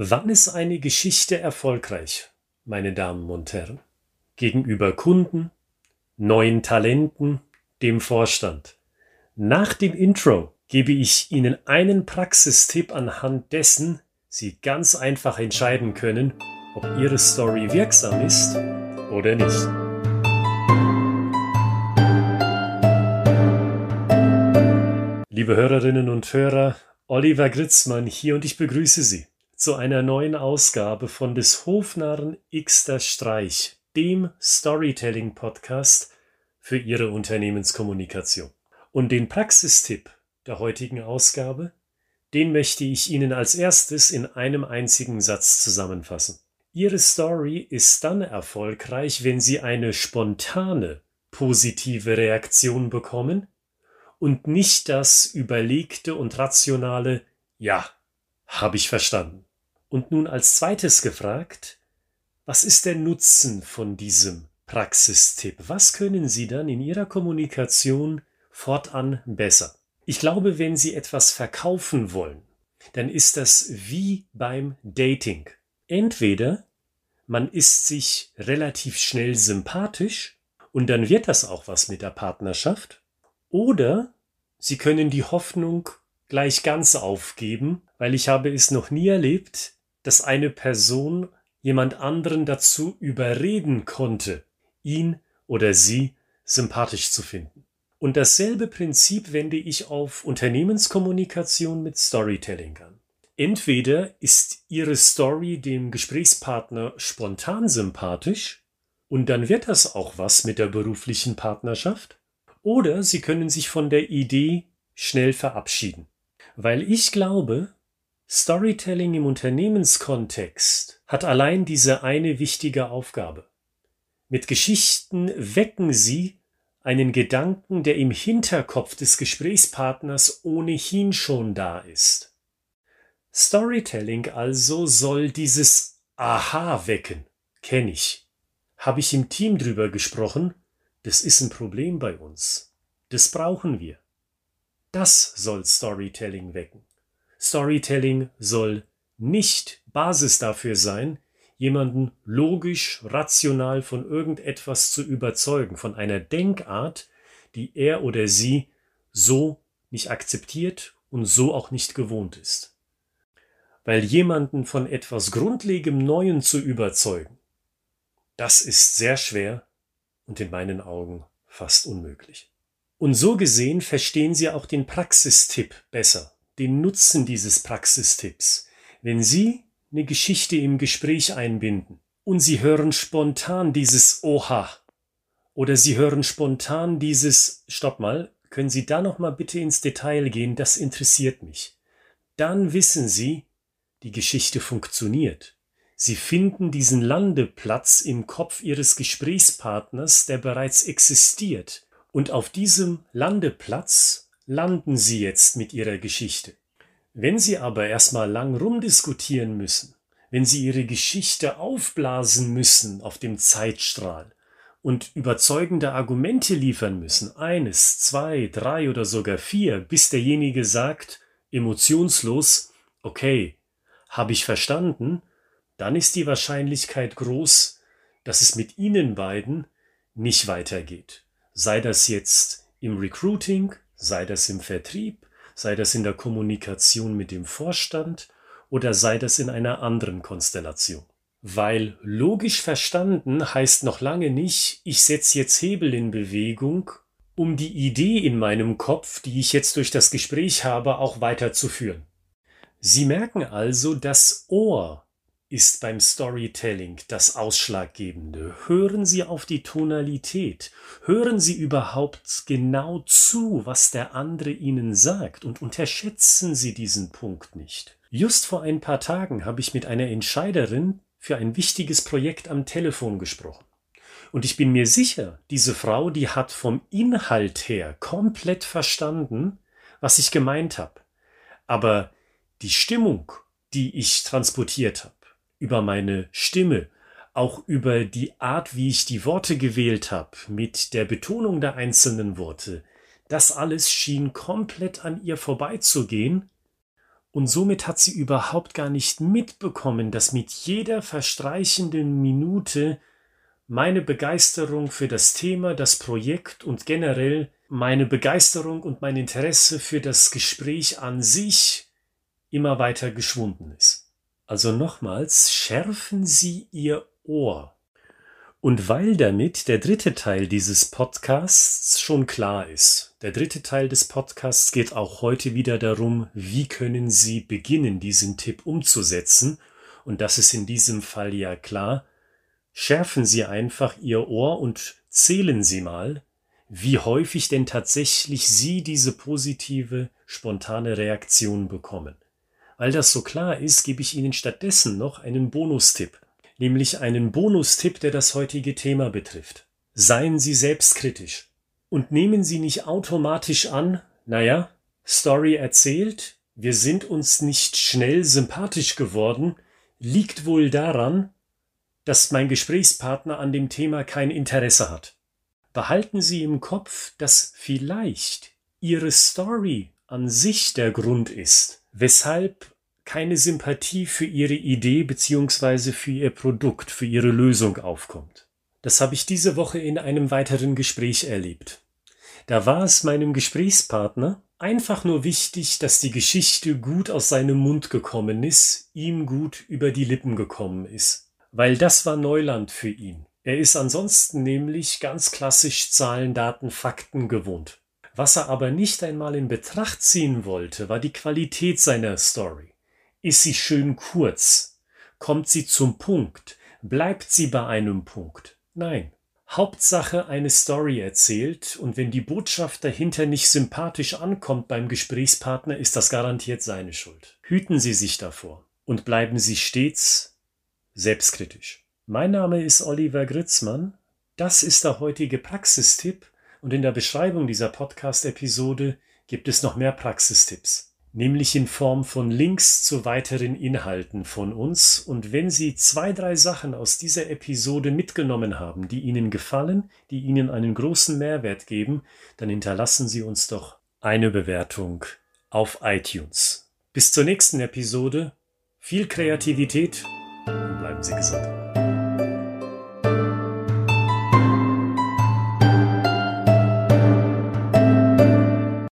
Wann ist eine Geschichte erfolgreich, meine Damen und Herren? Gegenüber Kunden, neuen Talenten, dem Vorstand. Nach dem Intro gebe ich Ihnen einen Praxistipp, anhand dessen Sie ganz einfach entscheiden können, ob Ihre Story wirksam ist oder nicht. Liebe Hörerinnen und Hörer, Oliver Gritzmann hier und ich begrüße Sie zu einer neuen Ausgabe von des Hofnarren Xter Streich, dem Storytelling-Podcast für Ihre Unternehmenskommunikation. Und den Praxistipp der heutigen Ausgabe, den möchte ich Ihnen als erstes in einem einzigen Satz zusammenfassen. Ihre Story ist dann erfolgreich, wenn Sie eine spontane, positive Reaktion bekommen und nicht das überlegte und rationale Ja, habe ich verstanden. Und nun als zweites gefragt, was ist der Nutzen von diesem Praxistipp? Was können Sie dann in Ihrer Kommunikation fortan besser? Ich glaube, wenn Sie etwas verkaufen wollen, dann ist das wie beim Dating. Entweder man ist sich relativ schnell sympathisch und dann wird das auch was mit der Partnerschaft, oder Sie können die Hoffnung gleich ganz aufgeben, weil ich habe es noch nie erlebt, dass eine Person jemand anderen dazu überreden konnte, ihn oder sie sympathisch zu finden. Und dasselbe Prinzip wende ich auf Unternehmenskommunikation mit Storytelling an. Entweder ist Ihre Story dem Gesprächspartner spontan sympathisch und dann wird das auch was mit der beruflichen Partnerschaft, oder Sie können sich von der Idee schnell verabschieden. Weil ich glaube, Storytelling im Unternehmenskontext hat allein diese eine wichtige Aufgabe. Mit Geschichten wecken Sie einen Gedanken, der im Hinterkopf des Gesprächspartners ohnehin schon da ist. Storytelling also soll dieses Aha wecken. Kenne ich. Habe ich im Team drüber gesprochen? Das ist ein Problem bei uns. Das brauchen wir. Das soll Storytelling wecken. Storytelling soll nicht Basis dafür sein, jemanden logisch, rational von irgendetwas zu überzeugen, von einer Denkart, die er oder sie so nicht akzeptiert und so auch nicht gewohnt ist. Weil jemanden von etwas grundlegem Neuen zu überzeugen, das ist sehr schwer und in meinen Augen fast unmöglich. Und so gesehen verstehen Sie auch den Praxistipp besser, den Nutzen dieses Praxistipps. Wenn Sie eine Geschichte im Gespräch einbinden und Sie hören spontan dieses Oha oder Sie hören spontan dieses Stopp mal, können Sie da noch mal bitte ins Detail gehen, das interessiert mich. Dann wissen Sie, die Geschichte funktioniert. Sie finden diesen Landeplatz im Kopf Ihres Gesprächspartners, der bereits existiert. Und auf diesem Landeplatz landen Sie jetzt mit Ihrer Geschichte. Wenn Sie aber erstmal lang rumdiskutieren müssen, wenn Sie Ihre Geschichte aufblasen müssen auf dem Zeitstrahl und überzeugende Argumente liefern müssen, eines, zwei, drei oder sogar vier, bis derjenige sagt, emotionslos, okay, habe ich verstanden, dann ist die Wahrscheinlichkeit groß, dass es mit Ihnen beiden nicht weitergeht. Sei das jetzt im Recruiting, sei das im Vertrieb, sei das in der Kommunikation mit dem Vorstand oder sei das in einer anderen Konstellation. Weil logisch verstanden heißt noch lange nicht, ich setze jetzt Hebel in Bewegung, um die Idee in meinem Kopf, die ich jetzt durch das Gespräch habe, auch weiterzuführen. Sie merken also, das Ohr ist beim Storytelling das Ausschlaggebende. Hören Sie auf die Tonalität. Hören Sie überhaupt genau zu, was der andere Ihnen sagt und unterschätzen Sie diesen Punkt nicht. Just vor ein paar Tagen habe ich mit einer Entscheiderin für ein wichtiges Projekt am Telefon gesprochen. Und ich bin mir sicher, diese Frau, die hat vom Inhalt her komplett verstanden, was ich gemeint habe. Aber die Stimmung, die ich transportiert habe, über meine Stimme, auch über die Art, wie ich die Worte gewählt habe, mit der Betonung der einzelnen Worte, das alles schien komplett an ihr vorbeizugehen, Und somit hat sie überhaupt gar nicht mitbekommen, dass mit jeder verstreichenden Minute meine Begeisterung für das Thema, das Projekt und generell meine Begeisterung und mein Interesse für das Gespräch an sich immer weiter geschwunden ist. Also nochmals, schärfen Sie Ihr Ohr. Und weil damit der dritte Teil dieses Podcasts schon klar ist, der dritte Teil des Podcasts geht auch heute wieder darum, wie können Sie beginnen, diesen Tipp umzusetzen. Und das ist in diesem Fall ja klar. Schärfen Sie einfach Ihr Ohr und zählen Sie mal, wie häufig denn tatsächlich Sie diese positive, spontane Reaktion bekommen. Weil das so klar ist, gebe ich Ihnen stattdessen noch einen Bonustipp nämlich einen Bonustipp, der das heutige Thema betrifft. Seien Sie selbstkritisch und nehmen Sie nicht automatisch an, naja, Story erzählt, wir sind uns nicht schnell sympathisch geworden, liegt wohl daran, dass mein Gesprächspartner an dem Thema kein Interesse hat. Behalten Sie im Kopf, dass vielleicht Ihre Story an sich der Grund ist, weshalb keine Sympathie für ihre Idee beziehungsweise für ihr Produkt, für ihre Lösung aufkommt. Das habe ich diese Woche in einem weiteren Gespräch erlebt. Da war es meinem Gesprächspartner einfach nur wichtig, dass die Geschichte gut aus seinem Mund gekommen ist, ihm gut über die Lippen gekommen ist. Weil das war Neuland für ihn. Er ist ansonsten nämlich ganz klassisch Zahlen, Daten, Fakten gewohnt. Was er aber nicht einmal in Betracht ziehen wollte, war die Qualität seiner Story. Ist sie schön kurz? Kommt sie zum Punkt? Bleibt sie bei einem Punkt? Nein. Hauptsache eine Story erzählt und wenn die Botschaft dahinter nicht sympathisch ankommt beim Gesprächspartner, ist das garantiert seine Schuld. Hüten Sie sich davor und bleiben Sie stets selbstkritisch. Mein Name ist Oliver Gritzmann. Das ist der heutige Praxistipp und in der Beschreibung dieser Podcast-Episode gibt es noch mehr Praxistipps nämlich in Form von Links zu weiteren Inhalten von uns. Und wenn Sie zwei, drei Sachen aus dieser Episode mitgenommen haben, die Ihnen gefallen, die Ihnen einen großen Mehrwert geben, dann hinterlassen Sie uns doch eine Bewertung auf iTunes. Bis zur nächsten Episode. Viel Kreativität und bleiben Sie gesund.